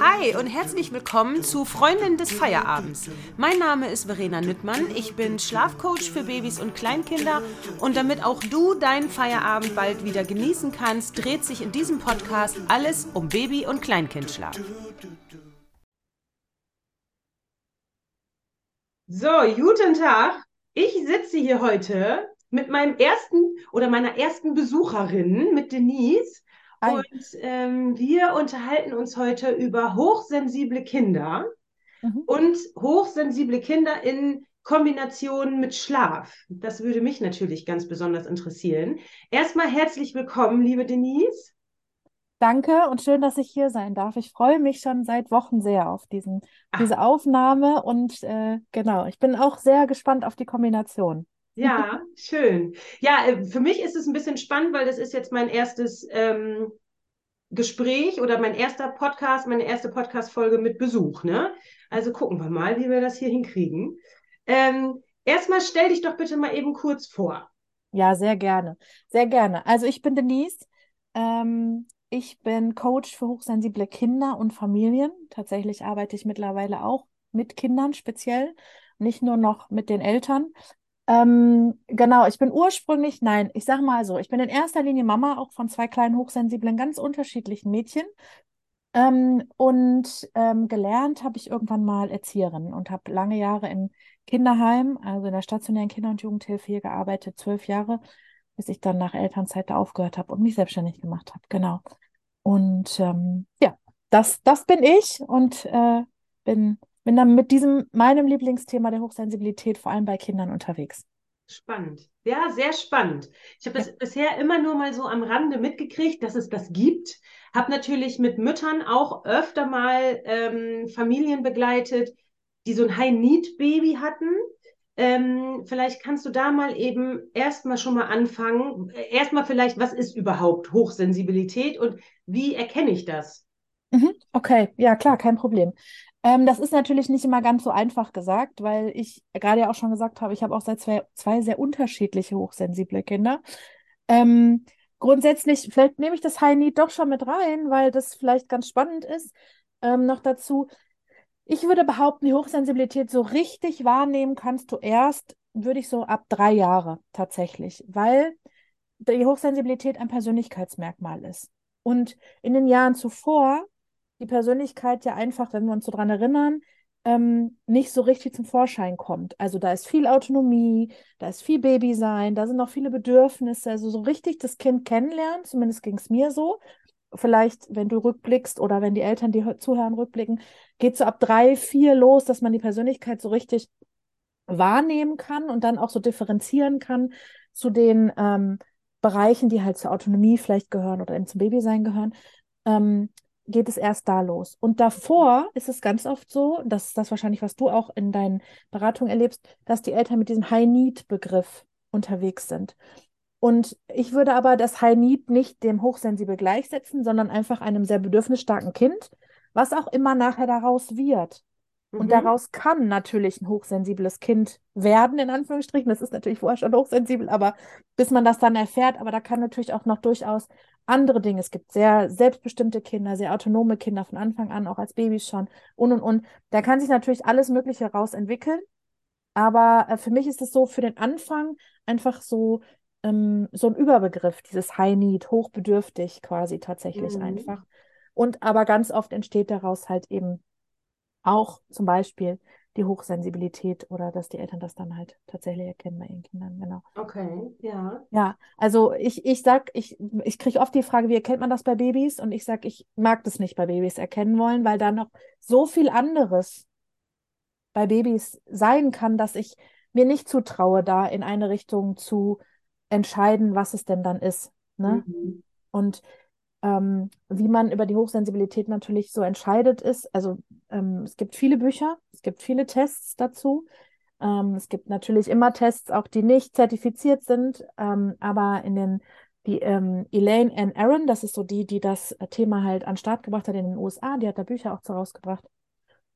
Hi und herzlich willkommen zu Freundin des Feierabends. Mein Name ist Verena Nüttmann, ich bin Schlafcoach für Babys und Kleinkinder und damit auch du deinen Feierabend bald wieder genießen kannst, dreht sich in diesem Podcast alles um Baby- und Kleinkindschlaf. So, guten Tag. Ich sitze hier heute mit meinem ersten oder meiner ersten Besucherin, mit Denise. Hi. Und ähm, wir unterhalten uns heute über hochsensible Kinder Mhm. und hochsensible Kinder in Kombination mit Schlaf. Das würde mich natürlich ganz besonders interessieren. Erstmal herzlich willkommen, liebe Denise. Danke und schön, dass ich hier sein darf. Ich freue mich schon seit Wochen sehr auf diesen, Ach. diese Aufnahme und äh, genau, ich bin auch sehr gespannt auf die Kombination. Ja, schön. Ja, äh, für mich ist es ein bisschen spannend, weil das ist jetzt mein erstes ähm, Gespräch oder mein erster Podcast, meine erste Podcast-Folge mit Besuch, ne? Also gucken wir mal, wie wir das hier hinkriegen. Ähm, erstmal stell dich doch bitte mal eben kurz vor. Ja, sehr gerne, sehr gerne. Also ich bin Denise. Ähm, ich bin Coach für hochsensible Kinder und Familien. Tatsächlich arbeite ich mittlerweile auch mit Kindern speziell, nicht nur noch mit den Eltern. Ähm, genau, ich bin ursprünglich, nein, ich sag mal so, ich bin in erster Linie Mama auch von zwei kleinen hochsensiblen, ganz unterschiedlichen Mädchen. Ähm, und ähm, gelernt habe ich irgendwann mal Erzieherin und habe lange Jahre im Kinderheim, also in der stationären Kinder- und Jugendhilfe hier gearbeitet, zwölf Jahre, bis ich dann nach Elternzeit da aufgehört habe und mich selbstständig gemacht habe. Genau. Und ähm, ja, das, das bin ich und äh, bin, bin dann mit diesem, meinem Lieblingsthema der Hochsensibilität vor allem bei Kindern unterwegs. Spannend. Ja, sehr spannend. Ich habe das bisher immer nur mal so am Rande mitgekriegt, dass es das gibt. Habe natürlich mit Müttern auch öfter mal ähm, Familien begleitet, die so ein High-Need-Baby hatten. Ähm, vielleicht kannst du da mal eben erstmal schon mal anfangen. Äh, Erstmal vielleicht, was ist überhaupt Hochsensibilität und wie erkenne ich das? Mhm, okay, ja klar, kein Problem. Ähm, das ist natürlich nicht immer ganz so einfach gesagt, weil ich gerade ja auch schon gesagt habe, ich habe auch seit zwei, zwei sehr unterschiedliche hochsensible Kinder. Ähm, grundsätzlich, vielleicht nehme ich das High Need doch schon mit rein, weil das vielleicht ganz spannend ist. Ähm, noch dazu, ich würde behaupten, die Hochsensibilität so richtig wahrnehmen kannst du erst, würde ich so ab drei Jahre tatsächlich, weil die Hochsensibilität ein Persönlichkeitsmerkmal ist. Und in den Jahren zuvor die Persönlichkeit ja einfach, wenn wir uns so dran erinnern, ähm, nicht so richtig zum Vorschein kommt. Also da ist viel Autonomie, da ist viel Babysein, da sind noch viele Bedürfnisse. Also so richtig das Kind kennenlernen, zumindest ging es mir so. Vielleicht, wenn du rückblickst oder wenn die Eltern, die hö- zuhören, rückblicken, geht so ab drei, vier los, dass man die Persönlichkeit so richtig wahrnehmen kann und dann auch so differenzieren kann zu den ähm, Bereichen, die halt zur Autonomie vielleicht gehören oder eben zum Babysein gehören. Ähm, geht es erst da los. Und davor ist es ganz oft so, das ist das wahrscheinlich, was du auch in deinen Beratungen erlebst, dass die Eltern mit diesem High-Need-Begriff unterwegs sind. Und ich würde aber das High-Need nicht dem Hochsensibel gleichsetzen, sondern einfach einem sehr bedürfnisstarken Kind, was auch immer nachher daraus wird. Und Mhm. daraus kann natürlich ein hochsensibles Kind werden, in Anführungsstrichen. Das ist natürlich vorher schon hochsensibel, aber bis man das dann erfährt, aber da kann natürlich auch noch durchaus andere Dinge. Es gibt sehr selbstbestimmte Kinder, sehr autonome Kinder von Anfang an, auch als Babys schon und und und. Da kann sich natürlich alles Mögliche raus entwickeln. Aber äh, für mich ist es so für den Anfang einfach so, ähm, so ein Überbegriff, dieses High Need, hochbedürftig quasi tatsächlich Mhm. einfach. Und aber ganz oft entsteht daraus halt eben auch zum Beispiel die Hochsensibilität oder dass die Eltern das dann halt tatsächlich erkennen bei ihren Kindern, genau. Okay, ja. Ja, also ich, ich sag, ich, ich kriege oft die Frage, wie erkennt man das bei Babys? Und ich sag, ich mag das nicht bei Babys erkennen wollen, weil da noch so viel anderes bei Babys sein kann, dass ich mir nicht zutraue, da in eine Richtung zu entscheiden, was es denn dann ist. Ne? Mhm. Und ähm, wie man über die Hochsensibilität natürlich so entscheidet, ist, also ähm, es gibt viele Bücher, es gibt viele Tests dazu. Ähm, es gibt natürlich immer Tests, auch die nicht zertifiziert sind, ähm, aber in den, die ähm, Elaine Ann Aaron, das ist so die, die das Thema halt an den Start gebracht hat in den USA, die hat da Bücher auch rausgebracht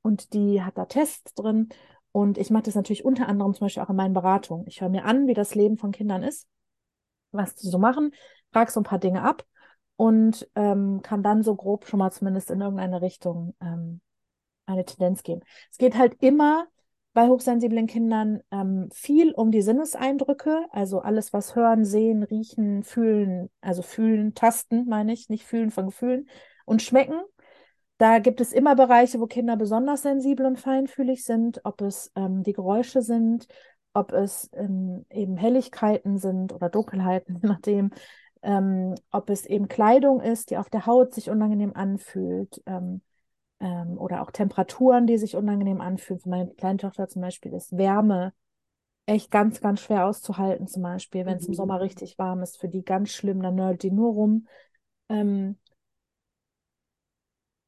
und die hat da Tests drin. Und ich mache das natürlich unter anderem zum Beispiel auch in meinen Beratungen. Ich höre mir an, wie das Leben von Kindern ist, was die so machen, frage so ein paar Dinge ab und ähm, kann dann so grob schon mal zumindest in irgendeine Richtung ähm, eine Tendenz geben. Es geht halt immer bei hochsensiblen Kindern ähm, viel um die Sinneseindrücke, also alles, was hören, sehen, riechen, fühlen, also fühlen, tasten, meine ich, nicht fühlen von Gefühlen und schmecken. Da gibt es immer Bereiche, wo Kinder besonders sensibel und feinfühlig sind, ob es ähm, die Geräusche sind, ob es ähm, eben Helligkeiten sind oder Dunkelheiten, je nachdem, ähm, ob es eben Kleidung ist, die auf der Haut sich unangenehm anfühlt, ähm, ähm, oder auch Temperaturen, die sich unangenehm anfühlen. Für meine kleine Tochter zum Beispiel ist Wärme echt ganz, ganz schwer auszuhalten, zum Beispiel, wenn es im Sommer mhm. richtig warm ist, für die ganz schlimm, dann nörgelt die nur rum. Ähm,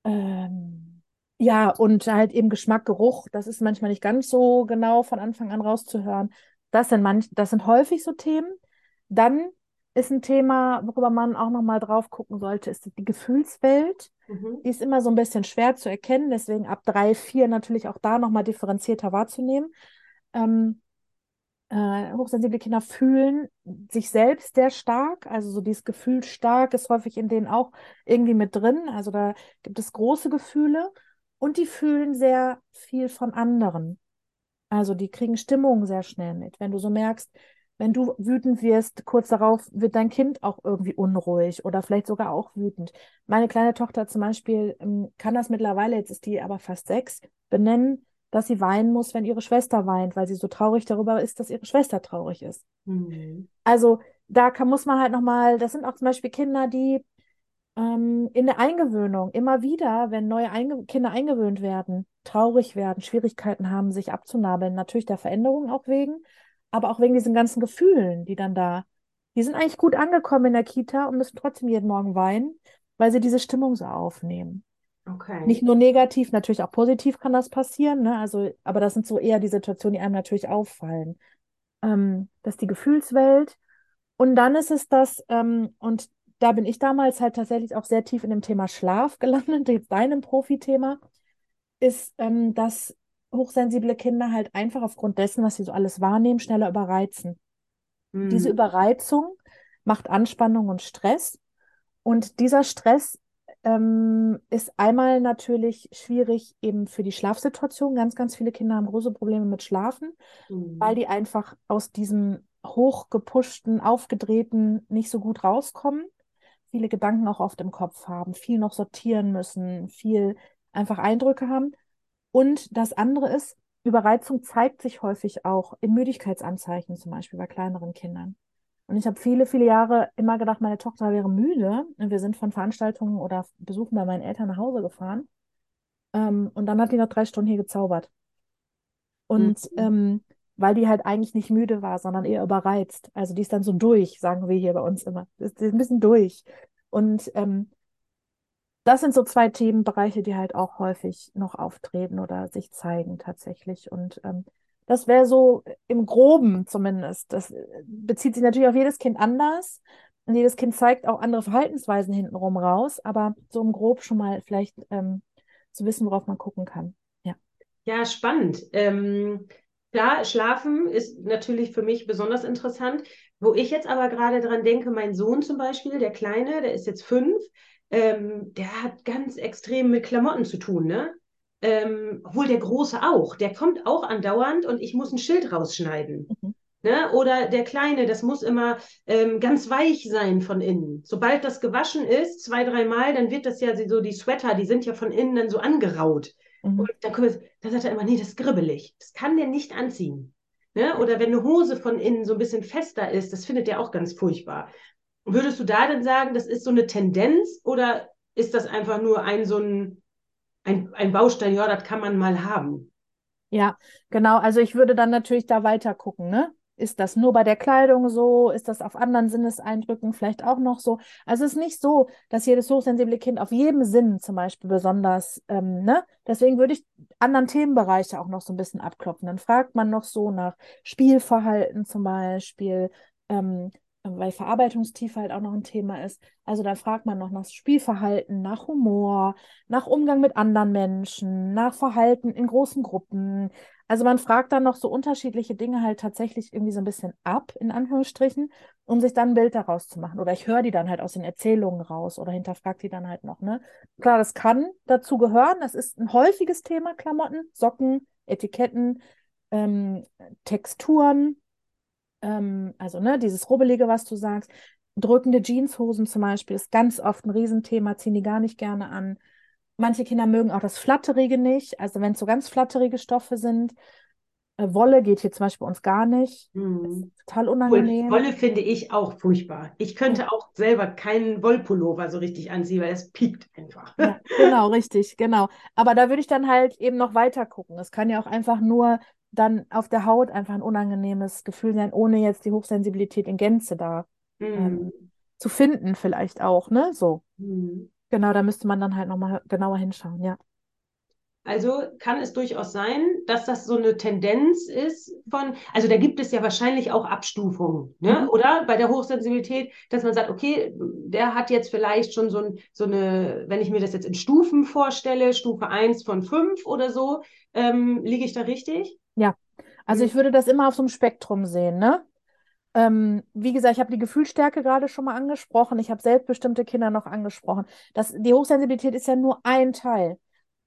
ähm, ja, und halt eben Geschmack, Geruch, das ist manchmal nicht ganz so genau von Anfang an rauszuhören. Das sind manch, das sind häufig so Themen. Dann ist ein Thema, worüber man auch nochmal drauf gucken sollte, ist die Gefühlswelt. Mhm. Die ist immer so ein bisschen schwer zu erkennen, deswegen ab drei, vier natürlich auch da nochmal differenzierter wahrzunehmen. Ähm, äh, hochsensible Kinder fühlen sich selbst sehr stark, also so dieses Gefühl stark ist häufig in denen auch irgendwie mit drin. Also da gibt es große Gefühle und die fühlen sehr viel von anderen. Also die kriegen Stimmung sehr schnell mit. Wenn du so merkst, wenn du wütend wirst, kurz darauf wird dein Kind auch irgendwie unruhig oder vielleicht sogar auch wütend. Meine kleine Tochter zum Beispiel ähm, kann das mittlerweile, jetzt ist die aber fast sechs, benennen, dass sie weinen muss, wenn ihre Schwester weint, weil sie so traurig darüber ist, dass ihre Schwester traurig ist. Mhm. Also da kann, muss man halt nochmal, das sind auch zum Beispiel Kinder, die ähm, in der Eingewöhnung immer wieder, wenn neue Einge Kinder eingewöhnt werden, traurig werden, Schwierigkeiten haben, sich abzunabeln, natürlich der Veränderung auch wegen, aber auch wegen diesen ganzen Gefühlen, die dann da, die sind eigentlich gut angekommen in der Kita und müssen trotzdem jeden Morgen weinen, weil sie diese Stimmung so aufnehmen. Okay. Nicht nur negativ, natürlich auch positiv kann das passieren, ne? Also, aber das sind so eher die Situationen, die einem natürlich auffallen. Ähm, das ist die Gefühlswelt. Und dann ist es das, ähm, und da bin ich damals halt tatsächlich auch sehr tief in dem Thema Schlaf gelandet, jetzt deinem Profithema, ist, ähm, dass hochsensible Kinder halt einfach aufgrund dessen, was sie so alles wahrnehmen, schneller überreizen. Mhm. Diese Überreizung macht Anspannung und Stress. Und dieser Stress ähm, ist einmal natürlich schwierig eben für die Schlafsituation. Ganz, ganz viele Kinder haben große Probleme mit Schlafen, mhm. weil die einfach aus diesem hochgepushten, aufgedrehten nicht so gut rauskommen. Viele Gedanken auch oft im Kopf haben, viel noch sortieren müssen, viel einfach Eindrücke haben. Und das andere ist, Überreizung zeigt sich häufig auch in Müdigkeitsanzeichen, zum Beispiel bei kleineren Kindern. Und ich habe viele, viele Jahre immer gedacht, meine Tochter wäre müde. Und wir sind von Veranstaltungen oder Besuchen bei meinen Eltern nach Hause gefahren. Ähm, und dann hat die noch drei Stunden hier gezaubert. Und mhm. ähm, weil die halt eigentlich nicht müde war, sondern eher überreizt. Also die ist dann so durch, sagen wir hier bei uns immer. Die ist ein bisschen durch. Und ähm, das sind so zwei Themenbereiche, die halt auch häufig noch auftreten oder sich zeigen tatsächlich. Und ähm, das wäre so im Groben zumindest. Das äh, bezieht sich natürlich auf jedes Kind anders. Und jedes Kind zeigt auch andere Verhaltensweisen hintenrum raus, aber so im Grob schon mal vielleicht ähm, zu wissen, worauf man gucken kann. Ja, ja spannend. Ähm, klar, Schlafen ist natürlich für mich besonders interessant. Wo ich jetzt aber gerade dran denke, mein Sohn zum Beispiel, der Kleine, der ist jetzt fünf, ähm, der hat ganz extrem mit Klamotten zu tun, ne? Ähm, obwohl der Große auch, der kommt auch andauernd und ich muss ein Schild rausschneiden. Mhm. Ne? Oder der Kleine, das muss immer ähm, ganz weich sein von innen. Sobald das gewaschen ist, zwei, dreimal, dann wird das ja so, die Sweater, die sind ja von innen dann so angeraut. Mhm. Und dann, dann sagt er immer, nee, das ist gribbelig. Das kann der nicht anziehen. Ne? Oder wenn eine Hose von innen so ein bisschen fester ist, das findet er auch ganz furchtbar. Würdest du da denn sagen, das ist so eine Tendenz oder ist das einfach nur ein so ein, ein, ein Baustein, ja, das kann man mal haben? Ja, genau. Also ich würde dann natürlich da weiter gucken, ne? Ist das nur bei der Kleidung so? Ist das auf anderen Sinneseindrücken vielleicht auch noch so? Also es ist nicht so, dass jedes hochsensible Kind auf jedem Sinn zum Beispiel besonders, ähm, ne? Deswegen würde ich anderen Themenbereiche auch noch so ein bisschen abklopfen. Dann fragt man noch so nach Spielverhalten zum Beispiel, ähm, weil Verarbeitungstiefe halt auch noch ein Thema ist. Also da fragt man noch nach Spielverhalten, nach Humor, nach Umgang mit anderen Menschen, nach Verhalten in großen Gruppen. Also man fragt dann noch so unterschiedliche Dinge halt tatsächlich irgendwie so ein bisschen ab, in Anführungsstrichen, um sich dann ein Bild daraus zu machen. Oder ich höre die dann halt aus den Erzählungen raus oder hinterfrage die dann halt noch. Ne? Klar, das kann dazu gehören. Das ist ein häufiges Thema, Klamotten, Socken, Etiketten, ähm, Texturen, ähm, also ne, dieses Rubbelige, was du sagst. Drückende Jeanshosen zum Beispiel ist ganz oft ein Riesenthema, ziehen die gar nicht gerne an. Manche Kinder mögen auch das Flatterige nicht, also wenn es so ganz flatterige Stoffe sind. Äh, Wolle geht hier zum Beispiel bei uns gar nicht. Mhm. total unangenehm. Wolle finde ich auch furchtbar. Ich könnte auch selber keinen Wollpullover so richtig anziehen, weil es piekt einfach. Ja, genau, richtig, genau. Aber da würde ich dann halt eben noch weiter gucken. Es kann ja auch einfach nur dann auf der Haut einfach ein unangenehmes Gefühl sein, ohne jetzt die Hochsensibilität in Gänze da Mhm. ähm, zu finden, vielleicht auch, ne? So. Mhm. Genau, da müsste man dann halt nochmal genauer hinschauen, ja. Also kann es durchaus sein, dass das so eine Tendenz ist von, also da gibt es ja wahrscheinlich auch Abstufungen, ne? Mhm. Oder bei der Hochsensibilität, dass man sagt, okay, der hat jetzt vielleicht schon so, ein, so eine, wenn ich mir das jetzt in Stufen vorstelle, Stufe 1 von 5 oder so, ähm, liege ich da richtig? Ja, also Mhm. ich würde das immer auf so einem Spektrum sehen, ne? Ähm, wie gesagt, ich habe die Gefühlsstärke gerade schon mal angesprochen. Ich habe selbstbestimmte Kinder noch angesprochen. Das, die Hochsensibilität ist ja nur ein Teil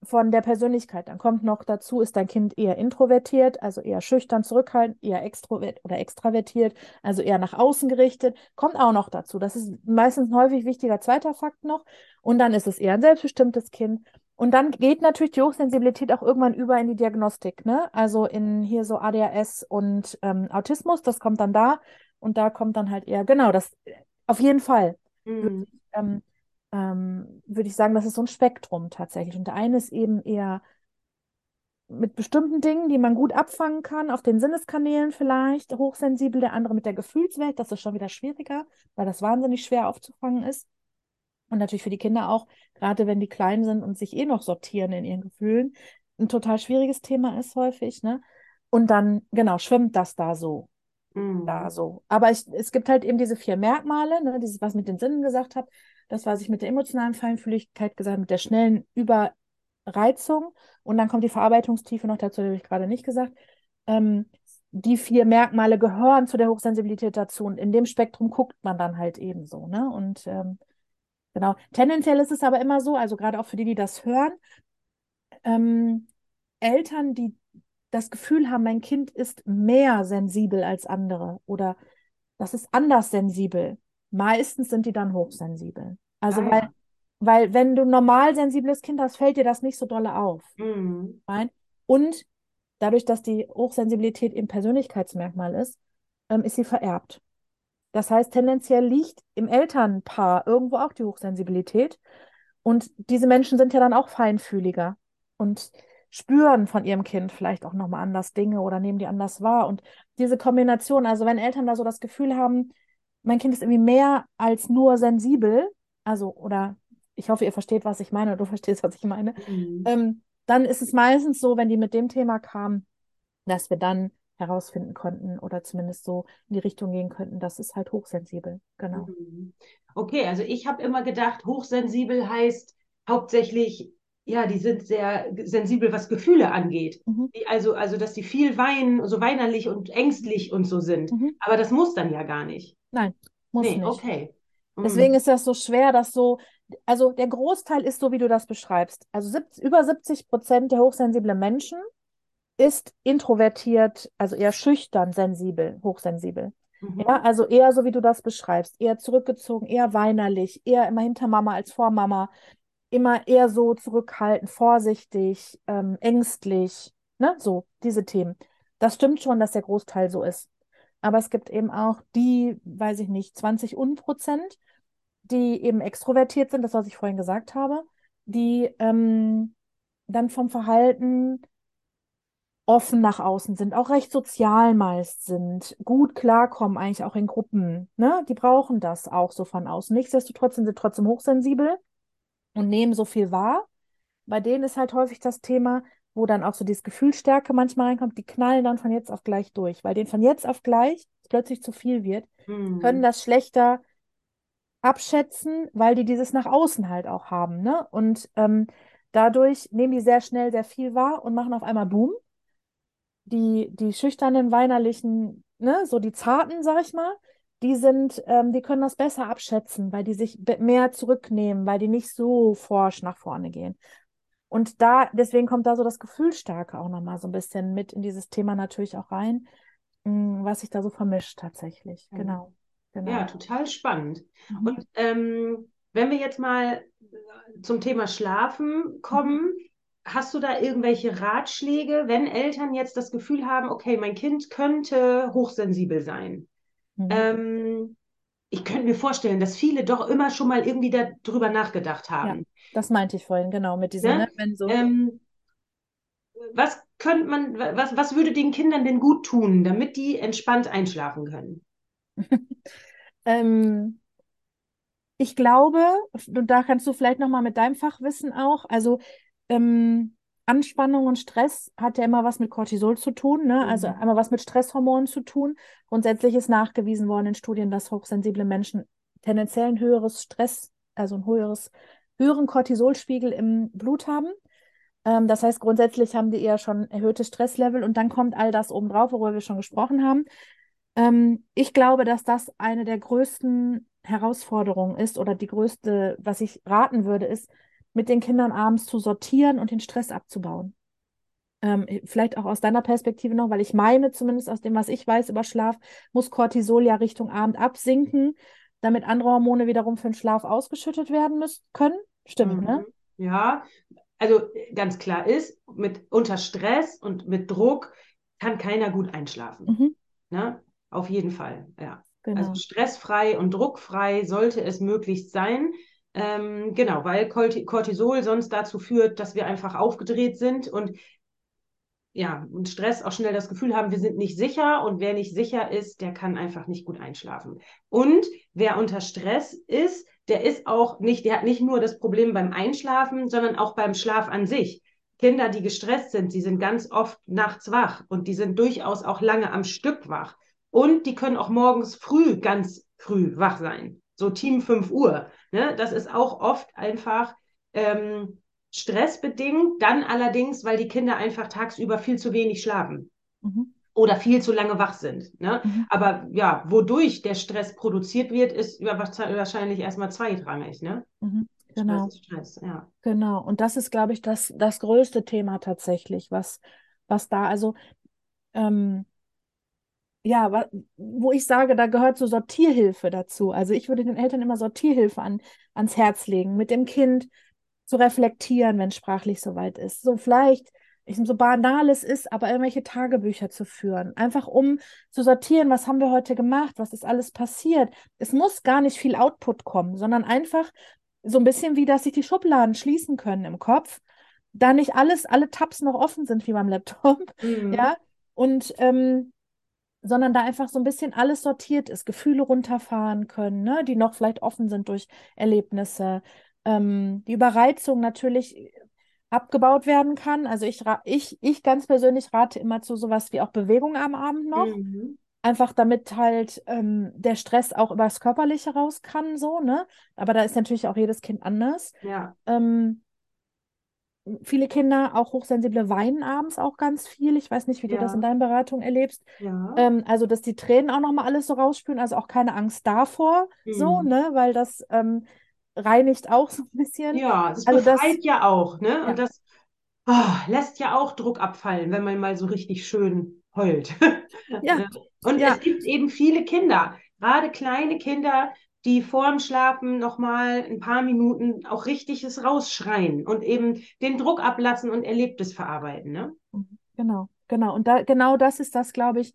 von der Persönlichkeit. Dann kommt noch dazu, ist dein Kind eher introvertiert, also eher schüchtern, zurückhaltend, eher extrovert oder extravertiert, also eher nach außen gerichtet. Kommt auch noch dazu. Das ist meistens ein häufig wichtiger zweiter Fakt noch. Und dann ist es eher ein selbstbestimmtes Kind. Und dann geht natürlich die Hochsensibilität auch irgendwann über in die Diagnostik, ne? Also in hier so ADHS und ähm, Autismus, das kommt dann da und da kommt dann halt eher, genau, das auf jeden Fall Mhm. ähm, ähm, würde ich sagen, das ist so ein Spektrum tatsächlich. Und der eine ist eben eher mit bestimmten Dingen, die man gut abfangen kann, auf den Sinneskanälen vielleicht, hochsensibel, der andere mit der Gefühlswelt, das ist schon wieder schwieriger, weil das wahnsinnig schwer aufzufangen ist. Und natürlich für die Kinder auch, gerade wenn die klein sind und sich eh noch sortieren in ihren Gefühlen, ein total schwieriges Thema ist häufig, ne? Und dann, genau, schwimmt das da so, Mhm. da so. Aber ich, es gibt halt eben diese vier Merkmale, ne? Dieses, was ich mit den Sinnen gesagt habe, das, was ich mit der emotionalen Feinfühligkeit gesagt habe, mit der schnellen Überreizung. Und dann kommt die Verarbeitungstiefe noch dazu, habe ich gerade nicht gesagt. Ähm, die vier Merkmale gehören zu der Hochsensibilität dazu. Und in dem Spektrum guckt man dann halt eben so, ne? Und ähm, Genau. Tendenziell ist es aber immer so, also gerade auch für die, die das hören, ähm, Eltern, die das Gefühl haben, mein Kind ist mehr sensibel als andere oder das ist anders sensibel. Meistens sind die dann hochsensibel. Also Ah, weil, ja. weil wenn du ein normal sensibles Kind hast, fällt dir das nicht so dolle auf. Mhm. Nein? Und dadurch, dass die Hochsensibilität eben Persönlichkeitsmerkmal ist, ähm, ist sie vererbt. Das heißt, tendenziell liegt im Elternpaar irgendwo auch die Hochsensibilität. Und diese Menschen sind ja dann auch feinfühliger und spüren von ihrem Kind vielleicht auch nochmal anders Dinge oder nehmen die anders wahr. Und diese Kombination, also wenn Eltern da so das Gefühl haben, mein Kind ist irgendwie mehr als nur sensibel, also, oder ich hoffe, ihr versteht, was ich meine, oder du verstehst, was ich meine, Mhm. ähm, dann ist es meistens so, wenn die mit dem Thema kamen, dass wir dann herausfinden konnten oder zumindest so in die Richtung gehen könnten, das ist halt hochsensibel. Genau. Mhm. Okay, also ich habe immer gedacht, hochsensibel heißt hauptsächlich, ja, die sind sehr sensibel, was Gefühle angeht. Mhm. Also, also, dass die viel weinen, so weinerlich und ängstlich und so sind. Mhm. Aber das muss dann ja gar nicht. Nein, muss Nee, nicht. okay. Mhm. Deswegen ist das so schwer, dass so, also der Großteil ist so, wie du das beschreibst. Also 70, über 70 Prozent der hochsensiblen Menschen ist introvertiert, also eher schüchtern, sensibel, hochsensibel. Mhm. Ja, also eher so, wie du das beschreibst, eher zurückgezogen, eher weinerlich, eher immer hinter Mama als vor Mama, immer eher so zurückhaltend, vorsichtig, ähm, ängstlich, ne, so diese Themen. Das stimmt schon, dass der Großteil so ist. Aber es gibt eben auch die, weiß ich nicht, 20 Unprozent, die eben extrovertiert sind, das, was ich vorhin gesagt habe, die ähm, dann vom Verhalten offen nach außen sind, auch recht sozial meist sind, gut klarkommen eigentlich auch in Gruppen, ne? Die brauchen das auch so von außen. Nichtsdestotrotz sind sie trotzdem hochsensibel und nehmen so viel wahr. Bei denen ist halt häufig das Thema, wo dann auch so dieses Gefühlsstärke manchmal reinkommt, die knallen dann von jetzt auf gleich durch, weil denen von jetzt auf gleich plötzlich zu viel wird, Mhm. können das schlechter abschätzen, weil die dieses nach außen halt auch haben, ne? Und ähm, dadurch nehmen die sehr schnell sehr viel wahr und machen auf einmal Boom. Die, die schüchternen, weinerlichen, ne, so die zarten, sag ich mal, die sind, ähm, die können das besser abschätzen, weil die sich mehr zurücknehmen, weil die nicht so forsch nach vorne gehen. Und da, deswegen kommt da so das Gefühlstarke auch nochmal so ein bisschen mit in dieses Thema natürlich auch rein, mh, was sich da so vermischt tatsächlich. Ja. Genau, genau. Ja, total spannend. Mhm. Und ähm, wenn wir jetzt mal zum Thema Schlafen kommen, hast du da irgendwelche Ratschläge, wenn Eltern jetzt das Gefühl haben, okay, mein Kind könnte hochsensibel sein? Mhm. Ähm, ich könnte mir vorstellen, dass viele doch immer schon mal irgendwie darüber nachgedacht haben. Das meinte ich vorhin, genau, mit diesem, Ne? ne, wenn so. Ähm, was könnte man, was, was würde den Kindern denn gut tun, damit die entspannt einschlafen können? Ähm, ich glaube, und da kannst du vielleicht nochmal mit deinem Fachwissen auch, also ähm, Anspannung und Stress hat ja immer was mit Cortisol zu tun, ne? Also Mhm. einmal was mit Stresshormonen zu tun. Grundsätzlich ist nachgewiesen worden in Studien, dass hochsensible Menschen tendenziell ein höheres Stress, also ein höheres, höheren Cortisolspiegel im Blut haben. Ähm, das heißt, grundsätzlich haben die eher schon erhöhtes Stresslevel und dann kommt all das obendrauf, worüber wir schon gesprochen haben. Ähm, ich glaube, dass das eine der größten Herausforderungen ist oder die größte, was ich raten würde, ist, mit den Kindern abends zu sortieren und den Stress abzubauen. Ähm, vielleicht auch aus deiner Perspektive noch, weil ich meine, zumindest aus dem, was ich weiß über Schlaf, muss Cortisol ja Richtung Abend absinken, damit andere Hormone wiederum für den Schlaf ausgeschüttet werden müssen können. Stimmt, ne? Mhm. Ja, also ganz klar ist, mit unter Stress und mit Druck kann keiner gut einschlafen. Mhm, Ne? Auf jeden Fall, ja. genau. Also stressfrei und druckfrei sollte es möglichst sein. Ähm, genau, weil Corti- Cortisol sonst dazu führt, dass wir einfach aufgedreht sind und ja, und Stress auch schnell das Gefühl haben, wir sind nicht sicher und wer nicht sicher ist, der kann einfach nicht gut einschlafen. Und wer unter Stress ist, der ist auch nicht, der hat nicht nur das Problem beim Einschlafen, sondern auch beim Schlaf an sich. Kinder, die gestresst sind, die sind ganz oft nachts wach und die sind durchaus auch lange am Stück wach. Und die können auch morgens früh, ganz früh wach sein. So Team 5 Uhr. Ne? Das ist auch oft einfach ähm, stressbedingt, dann allerdings, weil die Kinder einfach tagsüber viel zu wenig schlafen Mhm, oder viel zu lange wach sind. Ne? mhm, Aber ja, wodurch der Stress produziert wird, ist wahrscheinlich erstmal zweitrangig. Ne? mhm, genau. Stress, ja. Genau, und das ist, glaube ich, das, das größte Thema tatsächlich, was, was da, also, ähm, ja, wo ich sage, da gehört so Sortierhilfe dazu. Also ich würde den Eltern immer Sortierhilfe an, ans Herz legen, mit dem Kind zu reflektieren, wenn sprachlich soweit ist. So vielleicht, ich, so banal es ist, aber irgendwelche Tagebücher zu führen. Einfach um zu sortieren, was haben wir heute gemacht, was ist alles passiert. Es muss gar nicht viel Output kommen, sondern einfach so ein bisschen wie, dass sich die Schubladen schließen können im Kopf, da nicht alles, alle Tabs noch offen sind wie beim Laptop, Mhm. ja, und ähm, sondern da einfach so ein bisschen alles sortiert ist, Gefühle runterfahren können, ne, die noch vielleicht offen sind durch Erlebnisse, ähm, die Überreizung natürlich abgebaut werden kann. Also ich, ich, ich ganz persönlich rate immer zu sowas wie auch Bewegung am Abend noch. Mhm. Einfach damit halt ähm, der Stress auch übers Körperliche raus kann, so, ne? Aber da ist natürlich auch jedes Kind anders. Ja, Ähm, viele Kinder, auch Hochsensible, weinen abends auch ganz viel. Ich weiß nicht, wie du das in ja, deinen Beratungen erlebst. ja. Ähm, also, dass die Tränen auch nochmal alles so rausspülen, also auch keine Angst davor, so, Mhm. ne? Weil das ähm, reinigt auch so ein bisschen. Ja, das Also das, befreit ja auch, ne? ja, Und das ah, lässt ja auch Druck abfallen, wenn man mal so richtig schön heult. ja, Ne? Und ja, es gibt eben viele Kinder, gerade kleine Kinder, die vorm Schlafen nochmal ein paar Minuten auch richtiges rausschreien und eben den Druck ablassen und Erlebtes verarbeiten, ne? Genau, genau. Und da, genau das ist das, glaube ich,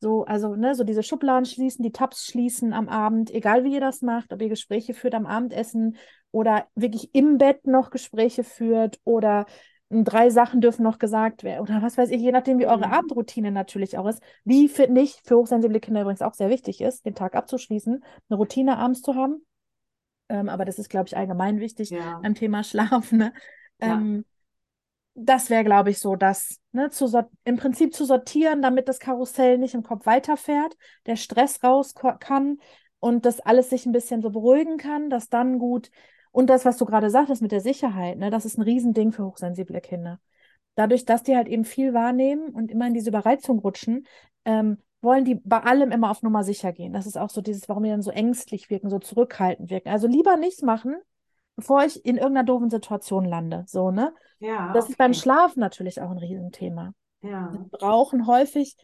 so, also, ne, so diese Schubladen schließen, die Tabs schließen am Abend, egal wie ihr das macht, ob ihr Gespräche führt am Abendessen oder wirklich im Bett noch Gespräche führt oder drei Sachen dürfen noch gesagt werden oder was weiß ich, je nachdem, wie eure Mhm. Abendroutine natürlich auch ist, wie finde ich für hochsensible Kinder übrigens auch sehr wichtig ist, den Tag abzuschließen, eine Routine abends zu haben. Ähm, aber das ist, glaube ich, allgemein wichtig Ja, beim Thema Schlaf, ne? ja. Ähm, das wäre, glaube ich, so, dass ne, zu im Prinzip zu sortieren, damit das Karussell nicht im Kopf weiterfährt, der Stress raus kann und das alles sich ein bisschen so beruhigen kann, dass dann gut. Und das, was du gerade sagtest mit der Sicherheit, ne, das ist ein Riesending für hochsensible Kinder. Dadurch, dass die halt eben viel wahrnehmen und immer in diese Überreizung rutschen, ähm, wollen die bei allem immer auf Nummer sicher gehen. Das ist auch so dieses, warum die dann so ängstlich wirken, so zurückhaltend wirken. Also lieber nichts machen, bevor ich in irgendeiner doofen Situation lande. So, ne? Ja, das okay. ist beim Schlafen natürlich auch ein Riesenthema. Ja. Die brauchen häufig,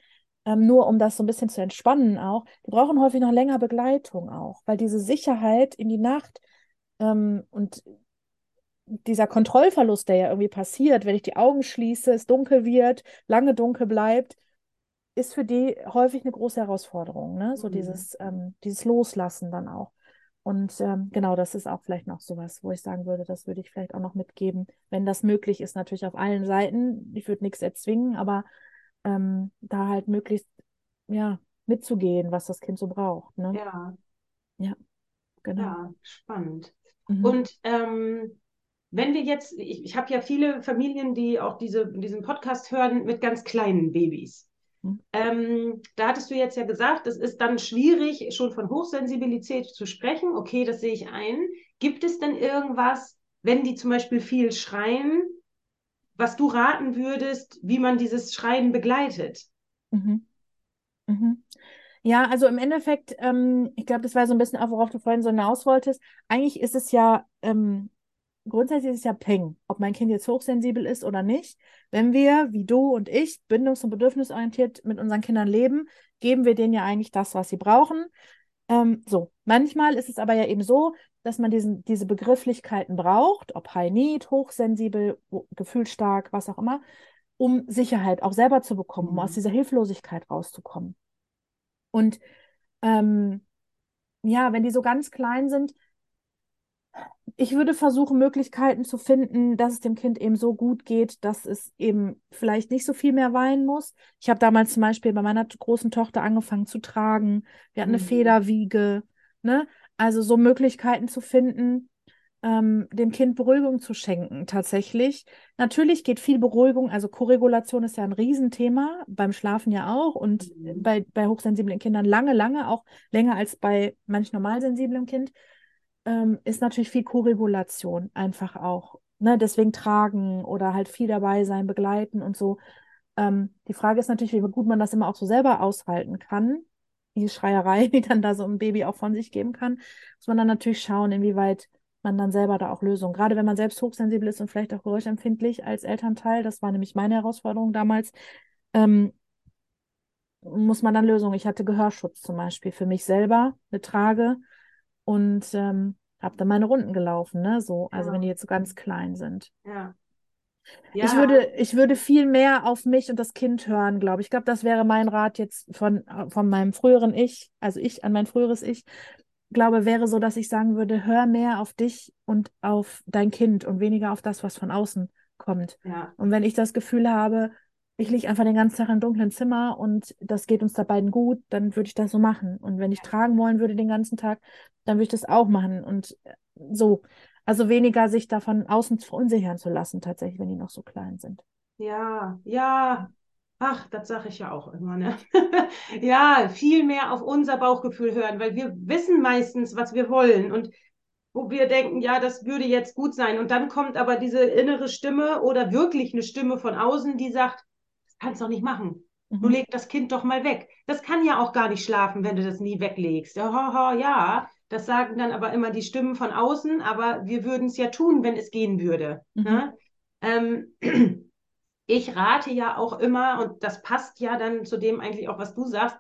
ähm, nur um das so ein bisschen zu entspannen auch, die brauchen häufig noch länger Begleitung auch, weil diese Sicherheit in die Nacht ähm, und dieser Kontrollverlust, der ja irgendwie passiert, wenn ich die Augen schließe, es dunkel wird, lange dunkel bleibt, ist für die häufig eine große Herausforderung, ne? So Mhm. dieses, ähm, dieses Loslassen dann auch. Und ähm, genau, das ist auch vielleicht noch sowas, wo ich sagen würde, das würde ich vielleicht auch noch mitgeben, wenn das möglich ist, natürlich auf allen Seiten. Ich würde nichts erzwingen, aber ähm, da halt möglichst ja mitzugehen, was das Kind so braucht. Ne? Ja, Ja, genau. ja, spannend. Mhm. Und ähm, wenn wir jetzt, ich, ich habe ja viele Familien, die auch diese, diesen Podcast hören mit ganz kleinen Babys. Mhm. Ähm, da hattest du jetzt ja gesagt, es ist dann schwierig, schon von Hochsensibilität zu sprechen. Okay, das sehe ich ein. Gibt es denn irgendwas, wenn die zum Beispiel viel schreien, was du raten würdest, wie man dieses Schreien begleitet? Mhm. Mhm. Ja, also im Endeffekt, ähm, ich glaube, das war so ein bisschen auch, worauf du vorhin so hinaus wolltest. Eigentlich ist es ja, ähm, grundsätzlich ist es ja Peng, ob mein Kind jetzt hochsensibel ist oder nicht. Wenn wir, wie du und ich, bindungs- und bedürfnisorientiert mit unseren Kindern leben, geben wir denen ja eigentlich das, was sie brauchen. Ähm, so, manchmal ist es aber ja eben so, dass man diesen, diese Begrifflichkeiten braucht, ob High Need, hochsensibel, gefühlsstark, was auch immer, um Sicherheit auch selber zu bekommen, um Mhm. aus dieser Hilflosigkeit rauszukommen. Und ähm, ja, wenn die so ganz klein sind, ich würde versuchen, Möglichkeiten zu finden, dass es dem Kind eben so gut geht, dass es eben vielleicht nicht so viel mehr weinen muss. Ich habe damals zum Beispiel bei meiner großen Tochter angefangen zu tragen. Wir hatten eine Mhm. Federwiege, ne? Also so Möglichkeiten zu finden, ähm, dem Kind Beruhigung zu schenken, tatsächlich. Natürlich geht viel Beruhigung, also Koregulation ist ja ein Riesenthema, beim Schlafen ja auch und Mhm. bei, bei hochsensiblen Kindern lange, lange, auch länger als bei manch normalsensiblen Kind ähm, ist natürlich viel Koregulation einfach auch. Ne? Deswegen tragen oder halt viel dabei sein, begleiten und so. Ähm, die Frage ist natürlich, wie gut man das immer auch so selber aushalten kann. Die Schreierei, die dann da so ein Baby auch von sich geben kann, muss man dann natürlich schauen, inwieweit man dann selber da auch Lösungen, gerade wenn man selbst hochsensibel ist und vielleicht auch geräuschempfindlich als Elternteil, das war nämlich meine Herausforderung damals, ähm, muss man dann Lösungen. Ich hatte Gehörschutz zum Beispiel für mich selber, eine Trage und ähm, habe dann meine Runden gelaufen, ne? So, also Ja. wenn die jetzt so ganz klein sind. Ja. Ich Ja, würde, ich würde viel mehr auf mich und das Kind hören, glaube ich. Ich glaube, das wäre mein Rat jetzt von, von meinem früheren Ich, also ich an mein früheres Ich, glaube, wäre so, dass ich sagen würde, hör mehr auf dich und auf dein Kind und weniger auf das, was von außen kommt. ja, Und wenn ich das Gefühl habe, ich liege einfach den ganzen Tag im dunklen Zimmer und das geht uns da beiden gut, dann würde ich das so machen. Und wenn ich tragen wollen würde den ganzen Tag, dann würde ich das auch machen. Und äh, so. Also weniger sich davon außen verunsichern zu lassen, tatsächlich, wenn die noch so klein sind. ja, ja. Ach, das sage ich ja auch immer, ne? Ja, viel mehr auf unser Bauchgefühl hören, weil wir wissen meistens, was wir wollen und wo wir denken, ja, das würde jetzt gut sein. Und dann kommt aber diese innere Stimme oder wirklich eine Stimme von außen, die sagt, das kannst du doch nicht machen. Du Mhm. leg das Kind doch mal weg. Das kann ja auch gar nicht schlafen, wenn du das nie weglegst. Ja, ja, das sagen dann aber immer die Stimmen von außen, aber wir würden es ja tun, wenn es gehen würde. Mhm. Ne? Ähm, ich rate ja auch immer, und das passt ja dann zu dem eigentlich auch, was du sagst,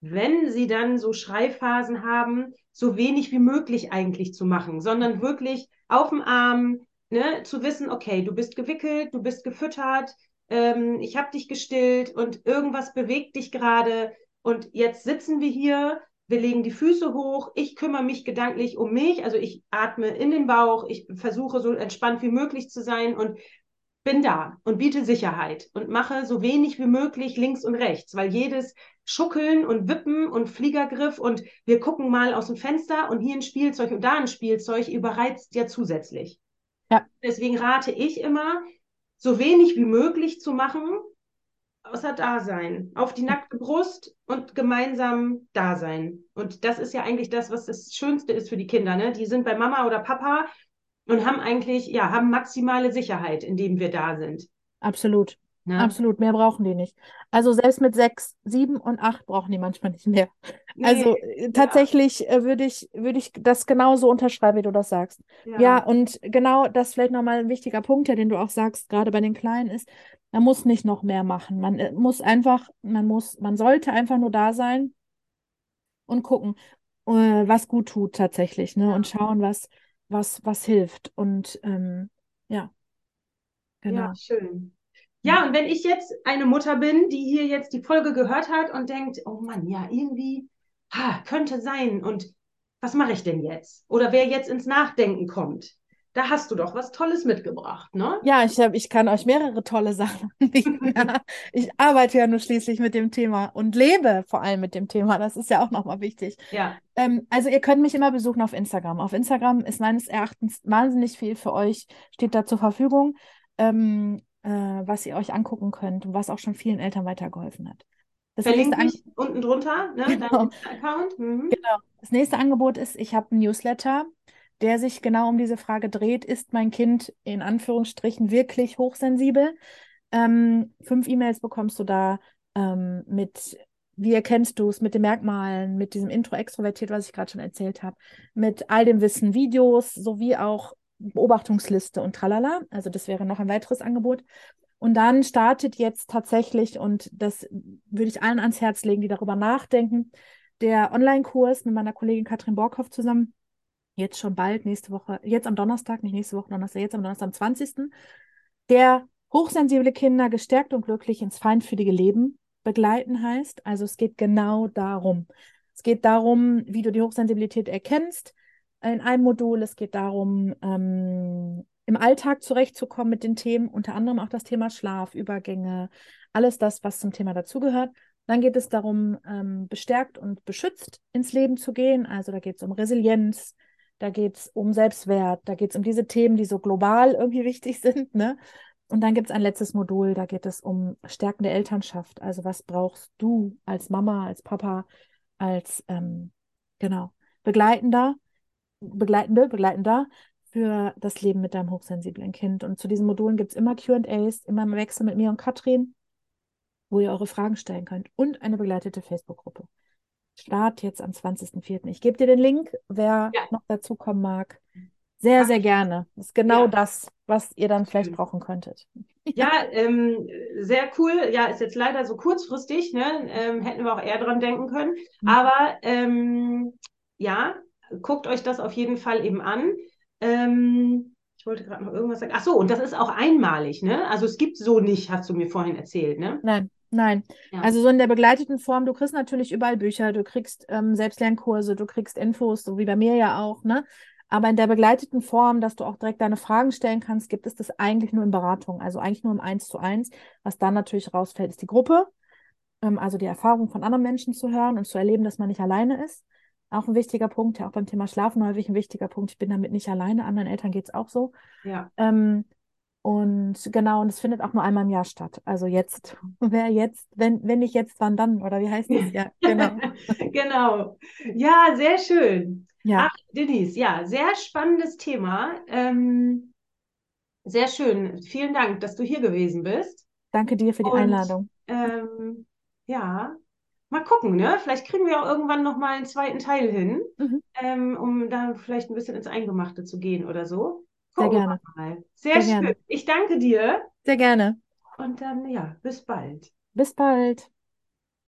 wenn sie dann so Schreiphasen haben, so wenig wie möglich eigentlich zu machen, sondern wirklich auf dem Arm, ne, zu wissen, okay, du bist gewickelt, du bist gefüttert, ähm, ich habe dich gestillt und irgendwas bewegt dich gerade und jetzt sitzen wir hier, wir legen die Füße hoch, ich kümmere mich gedanklich um mich, also ich atme in den Bauch, ich versuche so entspannt wie möglich zu sein und bin da und biete Sicherheit und mache so wenig wie möglich links und rechts, weil jedes Schuckeln und Wippen und Fliegergriff und wir gucken mal aus dem Fenster und hier ein Spielzeug und da ein Spielzeug überreizt ja zusätzlich. Ja. Deswegen rate ich immer, so wenig wie möglich zu machen, außer Dasein. Auf die nackte Brust und gemeinsam Dasein. Und das ist ja eigentlich das, was das Schönste ist für die Kinder. Ne? Die sind bei Mama oder Papa und haben eigentlich, ja, haben maximale Sicherheit, indem wir da sind. Absolut. Ne? Absolut, mehr brauchen die nicht. Also selbst mit sechs, sieben und acht brauchen die manchmal nicht mehr. Nee, also äh, tatsächlich ja. Äh, würde ich, würde ich das genauso unterschreiben, wie du das sagst. Ja, ja und genau das vielleicht nochmal ein wichtiger Punkt, ja, den du auch sagst, gerade bei den Kleinen ist, man muss nicht noch mehr machen. Man äh, muss einfach, man muss, man sollte einfach nur da sein und gucken, was gut tut tatsächlich, ne? Ja. Und schauen, was, was, was hilft. Und ähm, ja, genau. Ja, schön. Ja, und wenn ich jetzt eine Mutter bin, die hier jetzt die Folge gehört hat und denkt, oh Mann, ja, irgendwie ha, könnte sein und was mache ich denn jetzt? Oder wer jetzt ins Nachdenken kommt, da hast du doch was Tolles mitgebracht, ne? Ja, ich, hab, ich kann euch mehrere tolle Sachen anbieten. ich arbeite ja nur schließlich mit dem Thema und lebe vor allem mit dem Thema. Das ist ja auch nochmal wichtig. Ja. Ähm, also ihr könnt mich immer besuchen auf Instagram. Auf Instagram ist meines Erachtens wahnsinnig viel für euch, steht da zur Verfügung. Ähm, äh, was ihr euch angucken könnt und was auch schon vielen Eltern weitergeholfen hat. Das Verlinke ich unten drunter, ne? Genau. Account. Mhm. genau. Das nächste Angebot ist, ich habe einen Newsletter, der sich genau um diese Frage dreht, ist mein Kind in Anführungsstrichen wirklich hochsensibel? Ähm, fünf E-Mails bekommst du da ähm, mit, wie erkennst du es, mit den Merkmalen, mit diesem Intro extrovertiert, was ich gerade schon erzählt habe, mit all dem Wissen, Videos sowie auch Beobachtungsliste und tralala. Also das wäre noch ein weiteres Angebot. Und dann startet jetzt tatsächlich, und das würde ich allen ans Herz legen, die darüber nachdenken, der Online-Kurs mit meiner Kollegin Katrin Borkhoff zusammen. Jetzt schon bald, nächste Woche, jetzt am Donnerstag, nicht nächste Woche, Donnerstag, jetzt am Donnerstag, am 20. Der hochsensible Kinder gestärkt und glücklich ins feinfühlige Leben begleiten heißt. Also es geht genau darum. Es geht darum, wie du die Hochsensibilität erkennst, in einem Modul. Es geht darum, ähm, im Alltag zurechtzukommen mit den Themen, unter anderem auch das Thema Schlaf, Übergänge, alles das, was zum Thema dazugehört. Dann geht es darum, ähm, bestärkt und beschützt ins Leben zu gehen. Also da geht es um Resilienz, da geht es um Selbstwert, da geht es um diese Themen, die so global irgendwie wichtig sind. Ne? Und dann gibt es ein letztes Modul, da geht es um Stärken der Elternschaft. Also was brauchst du als Mama, als Papa, als ähm, genau Begleitender, Begleitende, Begleitender für das Leben mit deinem hochsensiblen Kind. Und zu diesen Modulen gibt es immer QAs, immer im Wechsel mit mir und Katrin, wo ihr eure Fragen stellen könnt und eine begleitete Facebook-Gruppe. Start jetzt am 20.04. Ich gebe dir den Link, wer ja. noch dazukommen mag. Sehr, sehr gerne. Das ist genau ja. das, was ihr dann vielleicht brauchen könntet. Ja, ähm, sehr cool. Ja, ist jetzt leider so kurzfristig, ne? Ähm, hätten wir auch eher dran denken können. Mhm. Aber ähm, ja, guckt euch das auf jeden Fall eben an. Ähm, ich wollte gerade noch irgendwas sagen. Ach so, und das ist auch einmalig, ne? Also es gibt so nicht, hast du mir vorhin erzählt, ne? Nein, nein. Ja. Also so in der begleiteten Form, du kriegst natürlich überall Bücher, du kriegst ähm, Selbstlernkurse, du kriegst Infos, so wie bei mir ja auch, ne? Aber in der begleiteten Form, dass du auch direkt deine Fragen stellen kannst, gibt es das eigentlich nur in Beratung, also eigentlich nur im Eins zu eins. Was dann natürlich rausfällt, ist die Gruppe, ähm, also die Erfahrung von anderen Menschen zu hören und zu erleben, dass man nicht alleine ist. Auch ein wichtiger Punkt, ja auch beim Thema Schlafen häufig ein wichtiger Punkt. Ich bin damit nicht alleine, anderen Eltern geht es auch so. Ja. Ähm, und genau, und es findet auch nur einmal im Jahr statt. Also jetzt, wer jetzt, wenn, wenn nicht jetzt, wann dann? Oder wie heißt es? Ja, genau. genau. Ja, sehr schön. Ja. Ach, Denise, ja, sehr spannendes Thema. Ähm, sehr schön. Vielen Dank, dass du hier gewesen bist. Danke dir für die und, Einladung. Ähm, ja, mal gucken, ne? Vielleicht kriegen wir auch irgendwann noch mal einen zweiten Teil hin, mhm. ähm, um da vielleicht ein bisschen ins Eingemachte zu gehen oder so. Sehr gerne. Mal. Sehr, Sehr schön. Gerne. Ich danke dir. Sehr gerne. Und dann, ja, bis bald. Bis bald.